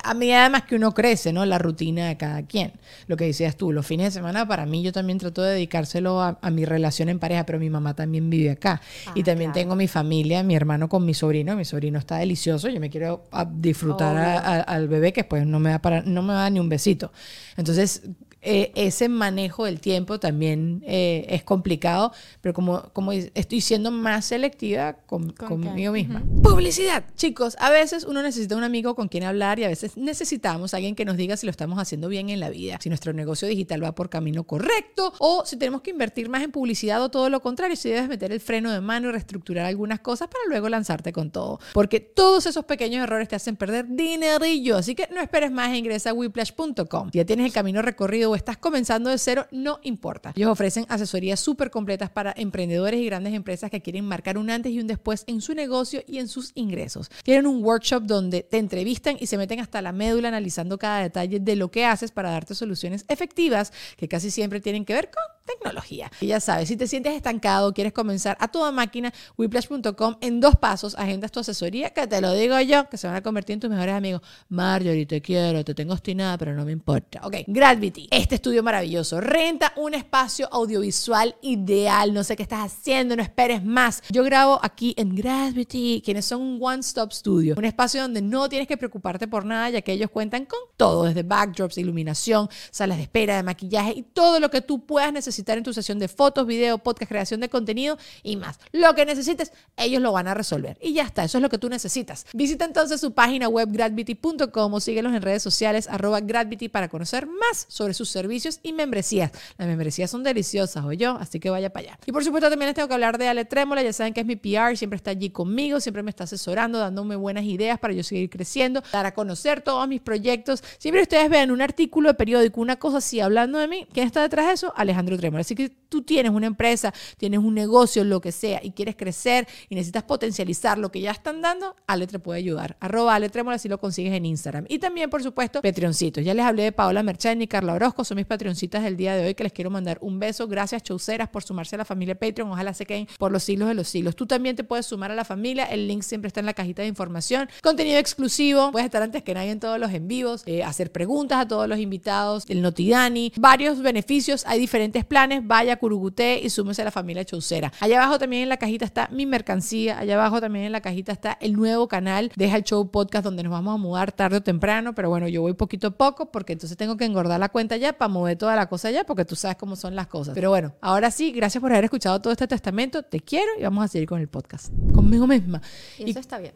S1: a mí además que uno crece, ¿no? La rutina de cada quien. Lo que decías tú, los fines de semana para mí yo también trato de dedicárselo a, a mi relación en pareja, pero mi mamá también vive acá.
S2: Ah,
S1: y también
S2: claro.
S1: tengo mi familia, mi hermano con mi sobrino. Mi sobrino está delicioso. Yo me quiero a- disfrutar a- al bebé que después no me, da para, no me da ni un besito. Entonces, eh, ese manejo del tiempo también eh, es complicado, pero como, como estoy siendo más selectiva con,
S3: ¿Con qué?
S1: conmigo misma. Publicidad. Chicos, a veces uno necesita un amigo con quien hablar y a veces necesitamos a alguien que nos diga si lo estamos haciendo bien en la vida, si nuestro negocio digital va por camino correcto o si tenemos que invertir más en publicidad o todo lo contrario, si debes meter el freno de mano y reestructurar algunas cosas para luego lanzarte con todo. Porque todos esos pequeños errores te hacen perder dinerillo. Así que no esperes más ingresa a whiplash.com. Ya tienes el camino recorrido estás comenzando de cero, no importa. Ellos ofrecen asesorías súper completas para emprendedores y grandes empresas que quieren marcar un antes y un después en su negocio y en sus ingresos. Tienen un workshop donde te entrevistan y se meten hasta la médula analizando cada detalle de lo que haces para darte soluciones efectivas que casi siempre tienen que ver con tecnología. Y ya sabes, si te sientes estancado, quieres comenzar a toda máquina, whiplash.com en dos pasos, agendas tu asesoría, que te lo digo yo, que se van a convertir en tus mejores amigos. Marjorie, te quiero, te tengo obstinada, pero no me importa. Ok, Gravity, este estudio maravilloso, renta un espacio audiovisual ideal, no sé qué estás haciendo, no esperes más. Yo grabo aquí en Gravity, quienes son un one-stop studio, un espacio donde no tienes que preocuparte por nada, ya que ellos cuentan con todo, desde backdrops, iluminación, salas de espera, de maquillaje y todo lo que tú puedas necesitar en tu sesión de fotos, video, podcast, creación de contenido y más. Lo que necesites, ellos lo van a resolver. Y ya está, eso es lo que tú necesitas. Visita entonces su página web gravity.com o síguelos en redes sociales arroba gravity para conocer más sobre sus servicios y membresías. Las membresías son deliciosas, o yo, así que vaya para allá. Y por supuesto también les tengo que hablar de Ale Trémola, ya saben que es mi PR, siempre está allí conmigo, siempre me está asesorando, dándome buenas ideas para yo seguir creciendo, dar a conocer todos mis proyectos. Siempre ustedes vean un artículo de periódico, una cosa así, hablando de mí, ¿quién está detrás de eso? Alejandro Trémola. Así que tú tienes una empresa, tienes un negocio, lo que sea, y quieres crecer y necesitas potencializar lo que ya están dando, Ale te puede ayudar. Arroba Ale Trémola si lo consigues en Instagram. Y también, por supuesto, Patreoncitos. Ya les hablé de Paola Merchan y Carla Orozco, son mis Patreoncitas del día de hoy que les quiero mandar un beso. Gracias, chauceras, por sumarse a la familia Patreon. Ojalá se queden por los siglos de los siglos. Tú también te puedes sumar a la familia. El link siempre está en la cajita de información. Contenido exclusivo. Puedes estar antes que nadie en todos los en vivos, eh, hacer preguntas a todos los invitados, el Notidani, varios beneficios. Hay diferentes planes. Vaya Curuguté y súmese a la familia Chaucera. Allá abajo también en la cajita está mi mercancía. Allá abajo también en la cajita está el nuevo canal Deja el Show Podcast donde nos vamos a mudar tarde o temprano. Pero bueno, yo voy poquito a poco porque entonces tengo que engordar la cuenta ya para mover toda la cosa ya porque tú sabes cómo son las cosas. Pero bueno, ahora sí, gracias por haber escuchado todo este testamento. Te quiero y vamos a seguir con el podcast. Conmigo misma.
S2: Y eso está bien.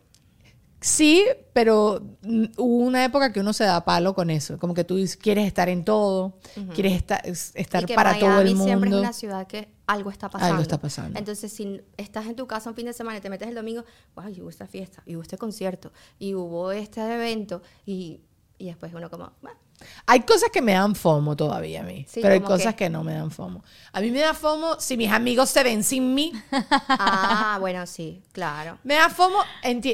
S1: Sí, pero mm, hubo una época que uno se da palo con eso, como que tú quieres estar en todo, quieres estar, es- estar
S2: y que
S1: para
S2: Miami
S1: todo el
S2: siempre es
S1: mundo.
S2: una ciudad que algo está pasando.
S1: Algo está pasando.
S2: Entonces, si estás en tu casa un fin de semana y te metes el domingo, wow, y hubo esta fiesta, y hubo este concierto, y hubo este evento, y, y después uno como, "Bueno,
S1: Hay cosas que me dan fomo todavía a mí,
S2: Sí,
S1: pero hay
S2: ¿cómo
S1: cosas que no me dan fomo. A mí me da fomo si mis amigos se ven sin mí. (laughs)
S2: ah, bueno, sí, claro.
S1: Me da fomo,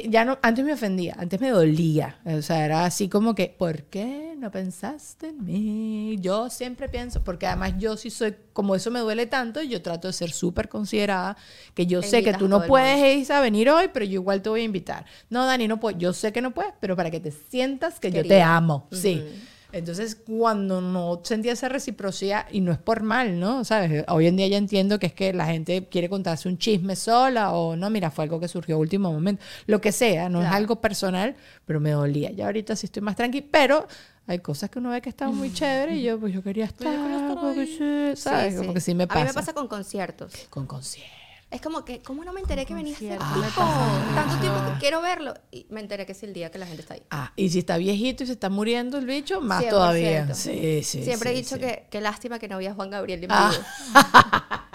S1: ya no, antes me ofendía, antes me dolía. O sea, era así como que, ¿por qué no pensaste en mí? Yo siempre pienso, porque además yo sí soy, como eso me duele tanto, yo trato de ser súper considerada, que yo sé que tú no puedes Isa, venir hoy, pero yo igual te voy a invitar. No, Dani, no puedo. Yo sé que no puedes, pero para que te sientas que yo te amo. Sí. Entonces, cuando no sentía esa reciprocidad, y no es por mal, ¿no? ¿Sabes? Hoy en día ya entiendo que es que la gente quiere contarse un chisme sola o no, mira, fue algo que surgió a último momento. Lo que sea, no es algo personal, pero me dolía. Ya ahorita sí estoy más tranqui, pero hay cosas que uno ve que están muy chéveres y yo, pues yo quería estar, porque sí, ¿sabes?
S2: Sí,
S1: Como
S2: sí.
S1: que sí me
S2: A
S1: pasa.
S2: mí me pasa con conciertos.
S1: Con conciertos.
S2: Es como que, ¿cómo no me enteré que venía tiempo?
S3: me pasa.
S2: Tanto tiempo que quiero verlo. Y me enteré que es el día que la gente está ahí.
S1: Ah, y si está viejito y se está muriendo el bicho, más
S2: 100%.
S1: todavía. Sí, sí.
S2: Siempre
S1: sí,
S2: he dicho
S1: sí.
S2: que, que lástima que no vi a Juan Gabriel en
S1: Ah,
S2: vivo. (laughs)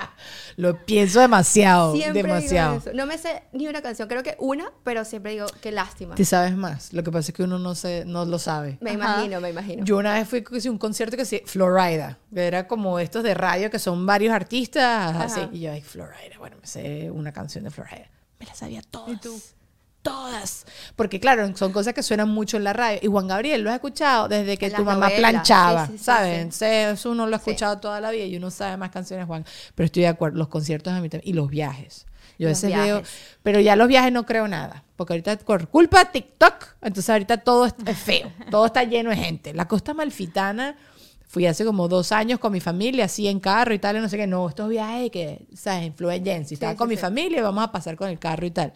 S1: Lo pienso demasiado,
S2: Siempre digo
S1: demasiado.
S2: eso. No me sé ni una canción, creo que una, pero siempre digo que lástima.
S1: Te sabes más. Lo que pasa es que uno no se, no lo sabe.
S2: Me
S3: Ajá.
S2: imagino, me imagino.
S1: Yo una vez fui a un concierto que se Florida, que era como estos de radio que son varios artistas, así. Y yo, ay, Florida, bueno, me sé una canción de Florida. Me la sabía todas. Todas. Porque claro, son cosas que suenan mucho en la radio. Y Juan Gabriel, ¿lo has escuchado? Desde que
S2: En
S1: tu mamá
S2: novelas.
S1: planchaba,
S2: Sí,
S1: ¿saben?
S2: sí.
S1: Eso uno lo ha escuchado toda la vida y uno sabe más canciones, Juan. Pero estoy de acuerdo, los conciertos a mí también. Y los viajes. Yo a veces veo, pero ya los viajes no creo nada, porque ahorita por culpa de TikTok, entonces ahorita todo es feo, todo está lleno de gente. La costa malfitana, fui hace como dos años con mi familia, así en carro y tal, y no sé qué, no, estos viajes que, ¿sabes? Influencia, estaba con mi familia, vamos a pasar con el carro y tal.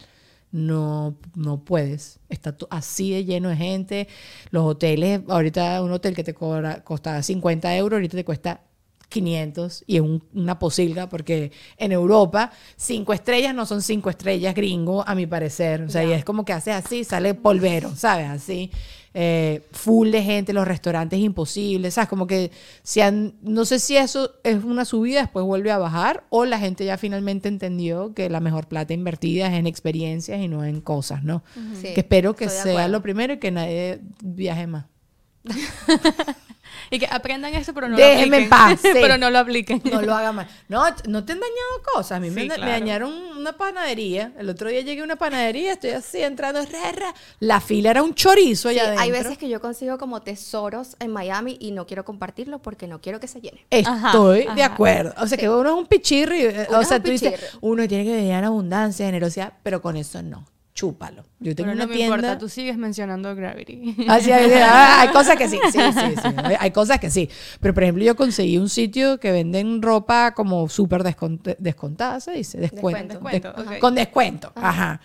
S1: No, no puedes. Está así de lleno de gente. Los hoteles, ahorita un hotel que te cobra, costaba 50 euros, ahorita te cuesta 500 y es un- una posilga porque en Europa cinco estrellas no son cinco estrellas gringo a mi parecer. O sea y es como que haces así sale polvero sabes así Eh, full de gente los restaurantes imposibles sabes como que si han- no sé si eso es una subida después vuelve a bajar o la gente ya finalmente entendió que la mejor plata invertida es en experiencias y no en cosas no
S2: Sí,
S1: que espero que sea lo primero y que nadie viaje más (laughs)
S3: Y que aprendan esto, pero no
S1: Déjenme en
S3: lo apliquen.
S1: paz, (laughs) sí.
S3: pero no lo apliquen.
S1: No lo haga más. No, no te han dañado cosas. A mí me,
S3: Sí,
S1: me
S3: claro.
S1: dañaron una panadería. El otro día llegué a una panadería, estoy así entrando. ra, ra. La fila era un chorizo
S2: Sí,
S1: allá adentro.
S2: hay veces que yo consigo como tesoros en Miami y no quiero compartirlo porque no quiero que se llene.
S1: Estoy
S3: Ajá,
S1: de
S3: ajá.
S1: acuerdo. O sea, que uno es un pichirri. eh,
S2: Uno
S1: o sea, tú dices,
S2: pichirri.
S1: uno tiene que vivir en abundancia, generosidad, pero con eso no. Chúpalo. Yo tengo
S3: Pero no
S1: una
S3: me
S1: tienda.
S3: importa, tú sigues mencionando Gravity.
S1: Así hay, ah, hay cosas que sí, sí, sí, sí. (laughs) Hay, cosas que sí. Pero, por ejemplo, yo conseguí un sitio que venden ropa como súper descont- descontada, se dice, descuento.
S3: Descuento,
S1: Des-
S3: ok.
S1: Con descuento, ajá.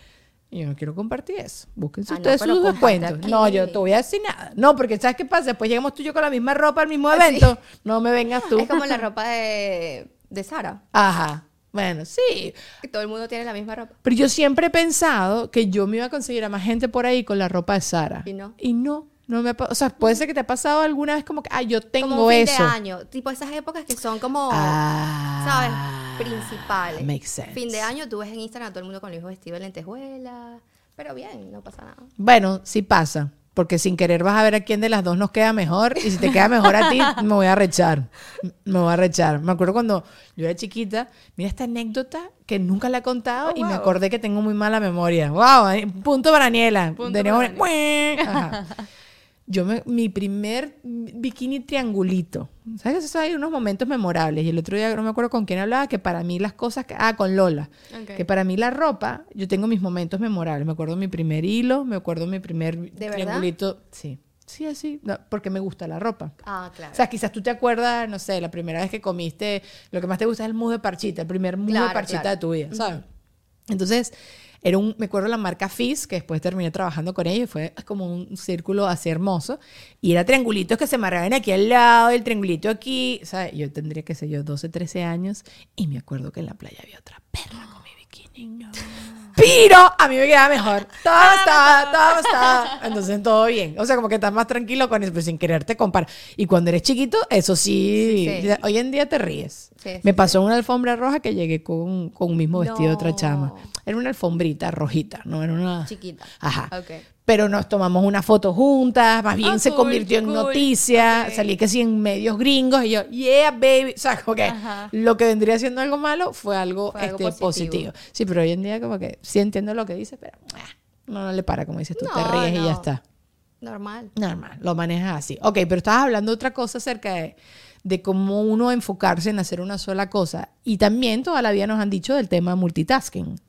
S1: Y yo no quiero compartir eso. Búsquense
S2: Ah, no,
S1: ustedes
S2: pero
S1: sus descuentos.
S2: aquí.
S1: No, yo te voy a decir nada. No, porque ¿sabes qué pasa? Después llegamos tú y yo con la misma ropa al mismo
S2: Ah,
S1: evento. No me vengas (laughs) tú.
S2: Es como la ropa de, de Sara,
S1: Ajá. Bueno, sí.
S2: que todo el mundo tiene la misma ropa.
S1: Pero yo siempre he pensado que yo me iba a conseguir a más gente por ahí con la ropa de Sara.
S2: ¿Y no?
S1: Y no. No me o sea, puede ser que te ha pasado alguna vez como que, ah, yo tengo
S2: como un fin
S1: eso.
S2: de año, tipo esas épocas que son como,
S1: Ah,
S2: ¿sabes? Principales.
S1: makes sense.
S2: Fin de año tú ves en Instagram a todo el mundo con el mismo vestido de lentejuela, pero bien, no pasa nada.
S1: Bueno, sí pasa. Porque sin querer vas a ver a quién de las dos nos queda mejor. Y si te queda mejor a ti, (laughs) me voy a rechar. Me voy a rechar. Me acuerdo cuando yo era chiquita, mira esta anécdota que nunca la he contado
S2: Oh,
S1: y me acordé que tengo muy mala memoria. ¡Wow! Punto para Daniela.
S3: Punto
S1: Tenemos-
S3: para (laughs)
S1: Ajá. Yo me, mi primer bikini triangulito. ¿Sabes? Eso hay unos momentos memorables. Y el otro día no me acuerdo con quién hablaba, que para mí las cosas... que- ah, con Lola. Que para mí la ropa, yo tengo mis momentos memorables. Me acuerdo mi primer hilo, me acuerdo mi primer
S2: verdad?
S1: triangulito. Sí. Sí, así. No, porque me gusta la ropa.
S2: Ah, claro.
S1: O sea, quizás tú te acuerdas, no sé, la primera vez que comiste, lo que más te gusta es el mousse de parchita, el primer mousse de parchita
S2: claro.
S1: de tu vida, ¿sabes? Entonces, era un, me acuerdo la marca Fizz, que después terminé trabajando con ella, y fue como un círculo así hermoso, y era triangulitos que se amarraban aquí al lado, el triangulito aquí, ¿sabes? Yo tendría, qué sé yo, 12, 13 años, y me acuerdo que en la playa había otra perra con mi bikini. Pero a mí me quedaba mejor. Todo estaba, todo estaba. Entonces todo bien. O sea, como que estás más tranquilo con eso, pero sin quererte comparar. Y cuando eres chiquito, eso sí.
S2: Sí, sí.
S1: Hoy en día te ríes.
S2: Sí,
S1: me pasó una alfombra roja que llegué con, con un mismo vestido de otra chama. Era una alfombrita rojita, no era una.
S2: Chiquita.
S1: Ajá.
S2: Ok.
S1: Pero nos tomamos una foto juntas, más bien
S3: Ah,
S1: se
S3: cool,
S1: convirtió en
S3: cool.
S1: noticia,
S3: Ok.
S1: salí que sí en medios gringos y yo, yeah, baby. O sea, como que
S3: Ajá.
S1: lo que vendría siendo algo malo fue algo,
S2: Fue algo
S1: este, positivo.
S2: positivo.
S1: Sí, pero hoy en día como que sí entiendo lo que dices, pero ah, no, no le para, como dices tú, te
S2: No,
S1: ríes y ya está.
S2: Normal.
S1: Normal, lo manejas así. Ok, pero estabas hablando de otra cosa acerca de, de cómo uno enfocarse en hacer una sola cosa. Y también toda la vida nos han dicho del tema multitasking.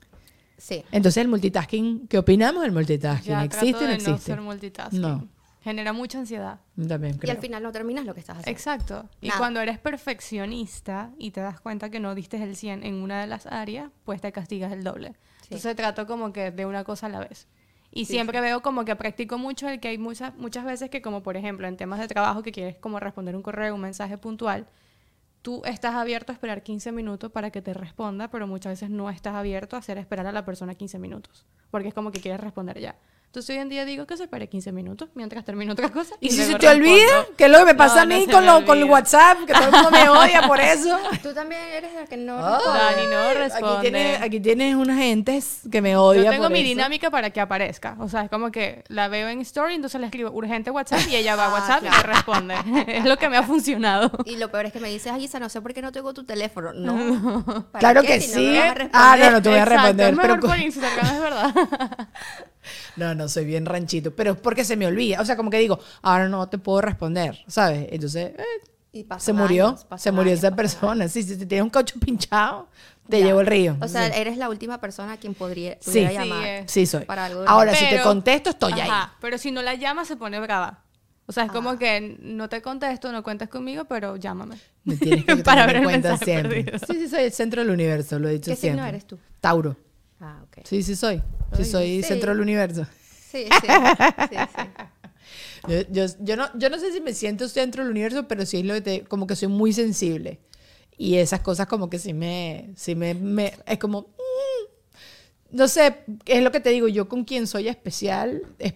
S2: Sí.
S1: Entonces, el multitasking, ¿qué opinamos del multitasking?
S3: Ya
S1: ¿Existe
S3: trato
S1: o no existe?
S3: no ser multitasking.
S1: No.
S3: Genera mucha ansiedad.
S1: También
S2: Y
S1: creo.
S2: al final no terminas lo que estás haciendo.
S3: Exacto. Y
S2: Nada.
S3: cuando eres perfeccionista y te das cuenta que no diste el 100 en una de las áreas, pues te castigas el doble. Entonces trato como que de una cosa a la vez. Y
S2: Sí,
S3: siempre veo como que practico mucho el que hay muchas, muchas veces que como por ejemplo en temas de trabajo que quieres como responder un correo, un mensaje puntual, tú estás abierto a esperar 15 minutos para que te responda, pero muchas veces no estás abierto a hacer esperar a la persona 15 minutos, porque es como que quieres responder ya. Entonces hoy en día digo que se espere 15 minutos mientras termino otra cosa.
S1: ¿Y si se te olvida? ¿Qué es lo que me pasa
S3: No,
S1: a
S3: no
S1: mí con, lo, con el. WhatsApp? Que todo el mundo me (laughs) odia por eso.
S2: Tú también eres la que no responde.
S3: Dani no
S1: Aquí
S3: responde.
S1: tienes, aquí tienes unas gentes que me odian
S3: Yo tengo
S1: por
S3: mi
S1: eso.
S3: dinámica para que aparezca. O sea, es como que la veo en story, entonces le escribo urgente WhatsApp y ella va a (laughs)
S2: Ah,
S3: WhatsApp y me responde. (laughs) es lo que me ha funcionado.
S2: Y lo peor es que me dices, Isa, no sé por qué no tengo tu teléfono. No. ¿Para
S1: Claro
S2: qué?
S1: que
S2: Si
S1: sí.
S2: me vas a
S1: ah, no, no te voy a
S3: Exacto,
S1: responder.
S3: Es mejor
S1: pero-
S3: por Instagram, es verdad.
S1: No, no, soy bien ranchito. Pero es porque se me olvida. O sea, como que digo, ahora no te puedo responder, ¿sabes? Entonces, eh,
S2: Y
S1: se murió.
S2: años,
S1: se murió
S2: años,
S1: esa persona. Sí, si te tienes un caucho pinchado, te
S2: Ya.
S1: llevo el río.
S2: O sea,
S1: sí.
S2: eres la última persona a quien podría,
S1: Sí.
S2: pudiera
S1: Sí,
S2: llamar.
S3: es.
S1: Sí, soy.
S2: para algo
S1: Ahora, si te
S3: Pero-
S1: contesto, estoy ahí.
S3: Ajá, Pero si no la llama, se pone brava. O sea, es
S1: Ah.
S3: como que no te contesto, no cuentes conmigo, pero llámame.
S1: Me tienes que (laughs)
S3: Para ver
S1: en
S3: el mensaje
S1: siempre.
S3: perdido.
S1: Sí, sí, soy el centro del universo, lo he dicho
S2: ¿Qué signo
S1: siempre.
S2: eres tú?
S1: Tauro.
S2: Ah, ok.
S1: Sí, sí soy. Sí
S2: Ay,
S1: soy
S2: sí.
S1: centro del universo.
S2: Sí, sí. (laughs)
S1: Yo, yo, yo no, yo no sé si me siento centro del universo, pero sí es lo que te, como que soy muy sensible. Y esas cosas como que sí me, sí me, me- es como, no sé, es lo que te digo, yo con quien soy especial, es,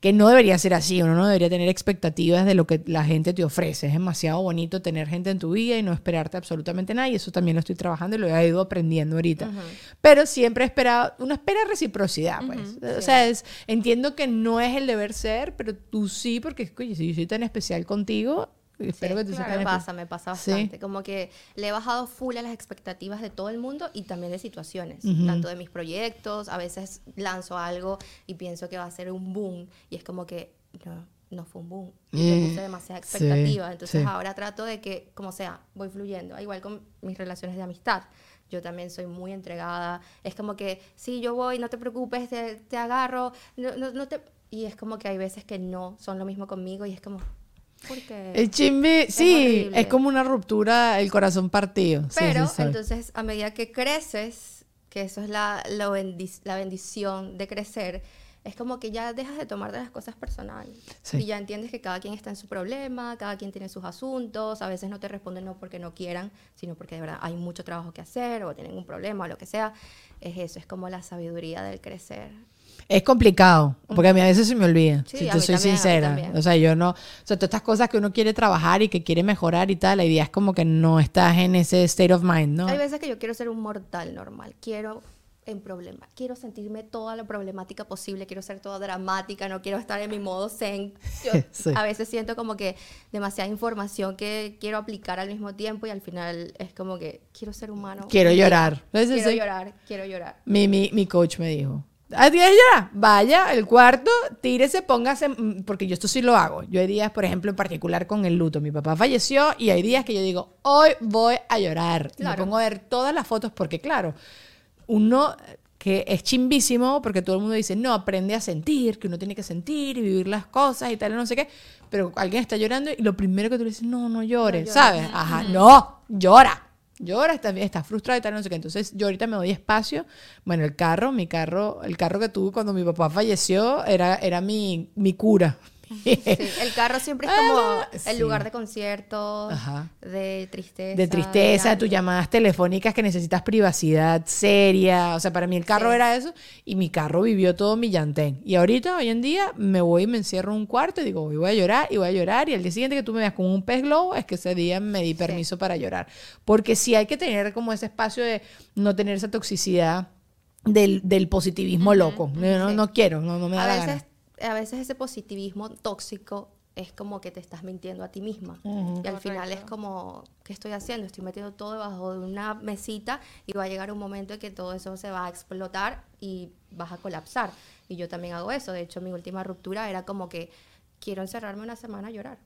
S1: que no debería ser así, uno no debería tener expectativas de lo que la gente te ofrece. Es demasiado bonito tener gente en tu vida y no esperarte absolutamente nada, y eso también lo estoy trabajando y lo he ido aprendiendo ahorita. Pero siempre he esperado, uno espera reciprocidad, pues. O sea, es, entiendo que no es el deber ser, pero tú sí, porque, oye, si yo soy tan especial contigo, espero que tú seas
S2: me pasa, me pasa
S1: Sí.
S2: bastante. Como que le he bajado full a las expectativas de todo el mundo y también de situaciones, tanto de mis proyectos. A veces lanzo algo y pienso que va a ser un boom y es como que no, no fue un boom. Y
S1: Eh,
S2: le puse demasiada
S1: sí,
S2: expectativa. Entonces
S1: sí.
S2: ahora trato de que, como sea, voy fluyendo. Igual con mis relaciones de amistad. Yo también soy muy entregada. Es como que, sí, yo voy, no te preocupes, te, te agarro. No, no, no te... Y es como que hay veces que no son lo mismo conmigo y es como, ¿por qué?
S1: El chimbi, sí,
S2: horrible.
S1: es como una ruptura, el corazón partido. Sí,
S2: Pero
S1: sí, soy.
S2: entonces, a medida que creces, que eso es la, la, bendi- la bendición de crecer, es como que ya dejas de tomar de las cosas personales.
S1: Sí.
S2: Y ya entiendes que cada quien está en su problema, cada quien tiene sus asuntos, a veces no te responden no porque no quieran, sino porque de verdad hay mucho trabajo que hacer o tienen un problema o lo que sea. Es eso, es como la sabiduría del crecer.
S1: Es complicado, porque a mí a veces se me olvida,
S2: Sí,
S1: si te soy
S2: también,
S1: sincera. O sea, yo no, o sea, todas estas cosas que uno quiere trabajar y que quiere mejorar y tal, la idea es como que no estás en ese state of mind, ¿no?
S2: Hay veces que yo quiero ser un mortal normal, quiero en problema, quiero sentirme toda la problemática posible, quiero ser toda dramática, no quiero estar en mi modo zen. Yo (laughs)
S1: Sí.
S2: a veces siento como que demasiada información que quiero aplicar al mismo tiempo y al final es como que quiero ser humano.
S1: Quiero llorar.
S2: Quiero
S1: sí.
S2: llorar, quiero llorar.
S1: Mi, mi, mi coach me dijo, ¿Ah, ¿tienes llorar? Vaya al cuarto, tírese, póngase, mm, porque yo esto sí lo hago. Yo hay días, por ejemplo, en particular con el luto. Mi papá falleció y hay días que yo digo, hoy voy a llorar. Y me
S2: Claro.
S1: pongo a ver todas las fotos porque, claro, uno que es chimbísimo porque todo el mundo dice, no, aprende a sentir, que uno tiene que sentir y vivir las cosas y tal, no sé qué. Pero alguien está llorando y lo primero que tú le dices, no, no llores,
S2: llores.
S1: ¿sabes? Ajá, no, llora. Llora, está, está frustrada y tal, no sé qué. Entonces, yo ahorita me doy espacio. Bueno, el carro, mi carro, el carro que tuve cuando mi papá falleció era, era mi, mi cura. (laughs)
S2: Sí, el carro siempre es como
S1: Ah,
S2: el
S1: sí.
S2: lugar de conciertos,
S1: Ajá.
S2: de tristeza.
S1: de tristeza, tus llamadas telefónicas que necesitas privacidad seria. O sea, para mí el carro
S2: Sí.
S1: era eso y mi carro vivió todo mi llantén. Y ahorita, hoy en día, me voy y me encierro en un cuarto y digo, hoy voy a llorar y voy a llorar. Y al día siguiente que tú me veas con un pez globo, es que ese día me di permiso para llorar. Porque sí hay que tener como ese espacio de no tener esa toxicidad del, del positivismo loco. No, no,
S2: sí.
S1: no quiero, no, no me da
S2: a
S1: la
S2: veces,
S1: gana.
S2: A veces ese positivismo tóxico es como que te estás mintiendo a ti misma. Y al final es como, ¿qué estoy haciendo? Estoy metiendo todo debajo de una mesita y va a llegar un momento en que todo eso se va a explotar y vas a colapsar. Y yo también hago eso. De hecho, mi última ruptura era como que quiero encerrarme una semana a llorar.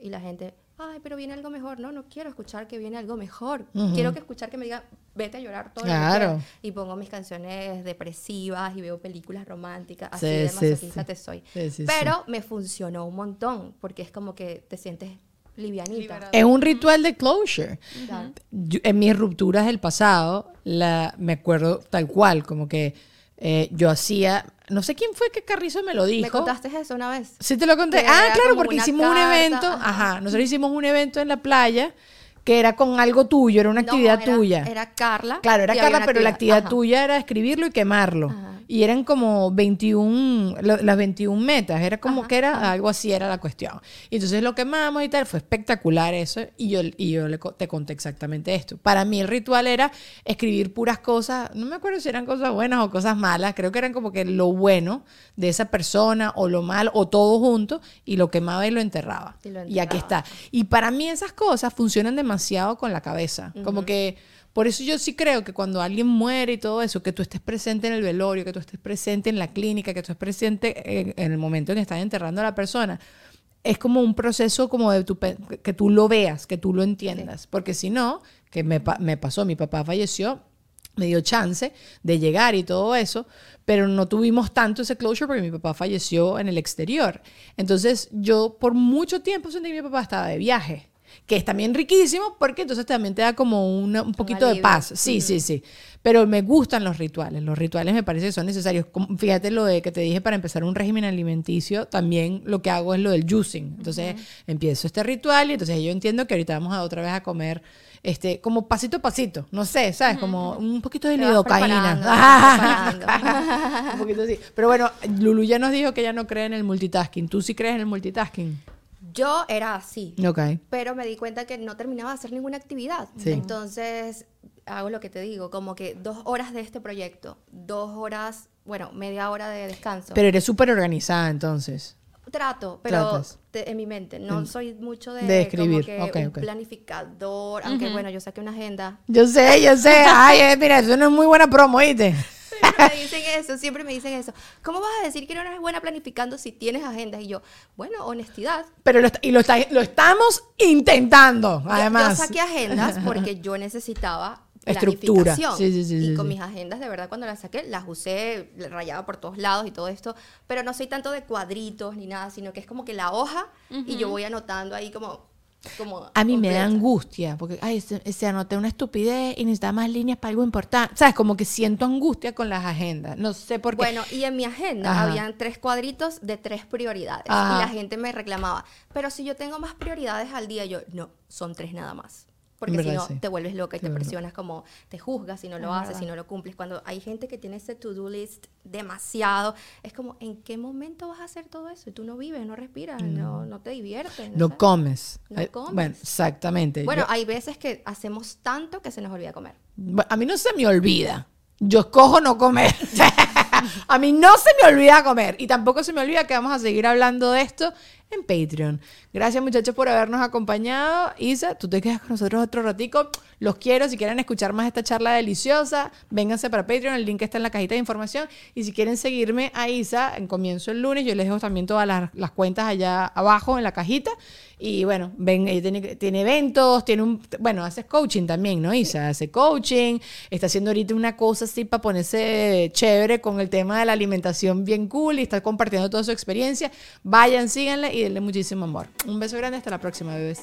S2: Y la gente, ay, pero viene algo mejor. No, no quiero escuchar que viene algo mejor. Quiero que escuchar que me diga, vete a llorar todo
S1: Claro.
S2: quieras". Y pongo mis canciones depresivas y veo películas románticas. Así
S1: Sí,
S2: de masoquista
S1: sí.
S2: te soy.
S1: Sí, sí,
S2: Pero me funcionó un montón porque es como que te sientes livianita.
S1: Es un ritual de closure. Yo- en mis rupturas del pasado, la, me acuerdo tal cual, como que eh, yo hacía, no sé quién fue que Carrizo me lo dijo.
S2: ¿Me contaste eso una vez?
S1: Sí te lo conté.
S2: Que
S1: Ah, claro, porque hicimos un evento, ajá. nosotros hicimos un evento en la playa que era con algo tuyo, era una
S2: No,
S1: actividad
S2: era-
S1: tuya.
S2: Era Carla.
S1: Claro, era Carla, pero la actividad
S2: ajá.
S1: tuya era escribirlo y quemarlo.
S2: Ajá.
S1: Y eran como 21, lo- las 21 metas, era como
S2: Ajá,
S1: que era algo así, era la cuestión. Y entonces lo quemamos y tal, fue espectacular eso. Y yo, y yo le te conté exactamente esto. Para mí el ritual era escribir puras cosas, no me acuerdo si eran cosas buenas o cosas malas, creo que eran como que lo bueno de esa persona o lo malo o todo junto y lo quemaba y lo enterraba.
S2: Y lo
S1: Y aquí
S2: enterraba.
S1: está. Y para mí esas cosas funcionan demasiado con la cabeza. Como que, por eso yo sí creo que cuando alguien muere y todo eso, que tú estés presente en el velorio, que tú estés presente en la clínica, que tú estés presente en, en el momento en que están enterrando a la persona, es como un proceso como de tu, que tú lo veas, que tú lo entiendas. Porque si no, que me, me pasó, mi papá falleció, me dio chance de llegar y todo eso, pero no tuvimos tanto ese closure porque mi papá falleció en el exterior. Entonces yo por mucho tiempo sentí que mi papá estaba de viaje. Que es también riquísimo porque entonces también te da como una- un poquito de paz. Sí, sí, sí. Pero me gustan los rituales. Los rituales me parece que son necesarios. Fíjate lo de que te dije para empezar un régimen alimenticio, también lo que hago es lo del juicing. Entonces empiezo este ritual y entonces yo entiendo que ahorita vamos a otra vez a comer este como pasito a pasito, no sé, ¿sabes? Como un poquito de lidocaína. (laughs) (laughs) un poquito así. Pero bueno, Lulu ya nos dijo que ella no cree en el multitasking. ¿Tú sí crees en el multitasking?
S2: Yo era así.
S1: Ok.
S2: pero me di cuenta que no terminaba de hacer ninguna actividad.
S1: Sí.
S2: Entonces, hago lo que te digo, como que dos horas de este proyecto, dos horas, bueno, media hora de descanso.
S1: Pero eres súper organizada entonces.
S2: Trato, pero te- en mi mente. No soy mucho de,
S1: de escribir.
S2: como que
S1: Ok,
S2: un
S1: ok.
S2: planificador, aunque bueno, yo saqué una agenda.
S1: Yo sé, yo sé. Ay, eh, mira, eso no es muy buena promo, ¿oíste? (laughs)
S2: Siempre me dicen eso, siempre me dicen eso. ¿Cómo vas a decir que no eres buena planificando si tienes agendas? Y yo, bueno, honestidad.
S1: Pero lo, está- y lo, está- lo estamos intentando, además.
S2: Yo, saqué agendas porque yo necesitaba (laughs)
S1: Estructura.
S2: planificación.
S1: Sí, sí, sí,
S2: y
S1: sí,
S2: con
S1: sí.
S2: mis agendas, de verdad, cuando las saqué, las usé rayaba por todos lados y todo esto. Pero no soy tanto de cuadritos ni nada, sino que es como que la hoja y yo voy anotando ahí como. Como
S1: A mí me da angustia, porque, ay, se, se anoté una estupidez y necesitaba más líneas para algo importante. ¿Sabes? Como que siento angustia con las agendas. No sé por qué.
S2: Bueno, y en mi agenda
S1: Ajá.
S2: habían tres cuadritos de tres prioridades.
S1: Ajá.
S2: Y la gente me reclamaba, pero si yo tengo más prioridades al día, yo, no, son tres nada más. Porque si no,
S1: sí.
S2: te vuelves loca y te presionas como, te juzgas si no lo
S1: Es
S2: haces, si no lo cumples. Cuando hay gente que tiene ese to-do list demasiado, es como, ¿en qué momento vas a hacer todo eso? Y tú no vives, no respiras, no, no te diviertes.
S1: no comes.
S2: No comes.
S1: Bueno, exactamente.
S2: Bueno,
S1: Yo-
S2: hay veces que hacemos tanto que se nos olvida comer.
S1: A mí no se me olvida. Yo escojo no comer. (laughs) a mí no se me olvida comer. Y tampoco se me olvida que vamos a seguir hablando de esto en Patreon. Gracias muchachos por habernos acompañado. Isa, tú te quedas con nosotros otro ratico. Los quiero. Si quieren escuchar más esta charla deliciosa, vénganse para Patreon. El link está en la cajita de información. Y si quieren seguirme a Isa, en comienzo el lunes, yo les dejo también todas las, las cuentas allá abajo en la cajita. Y bueno, ven, ella tiene, tiene eventos, tiene un, bueno, hace coaching también, ¿no? Isa hace coaching, está haciendo ahorita una cosa así para ponerse chévere con el tema de la alimentación bien cool y está compartiendo toda su experiencia. Vayan, síganle y denle muchísimo amor. Un beso grande, hasta la próxima, bebés.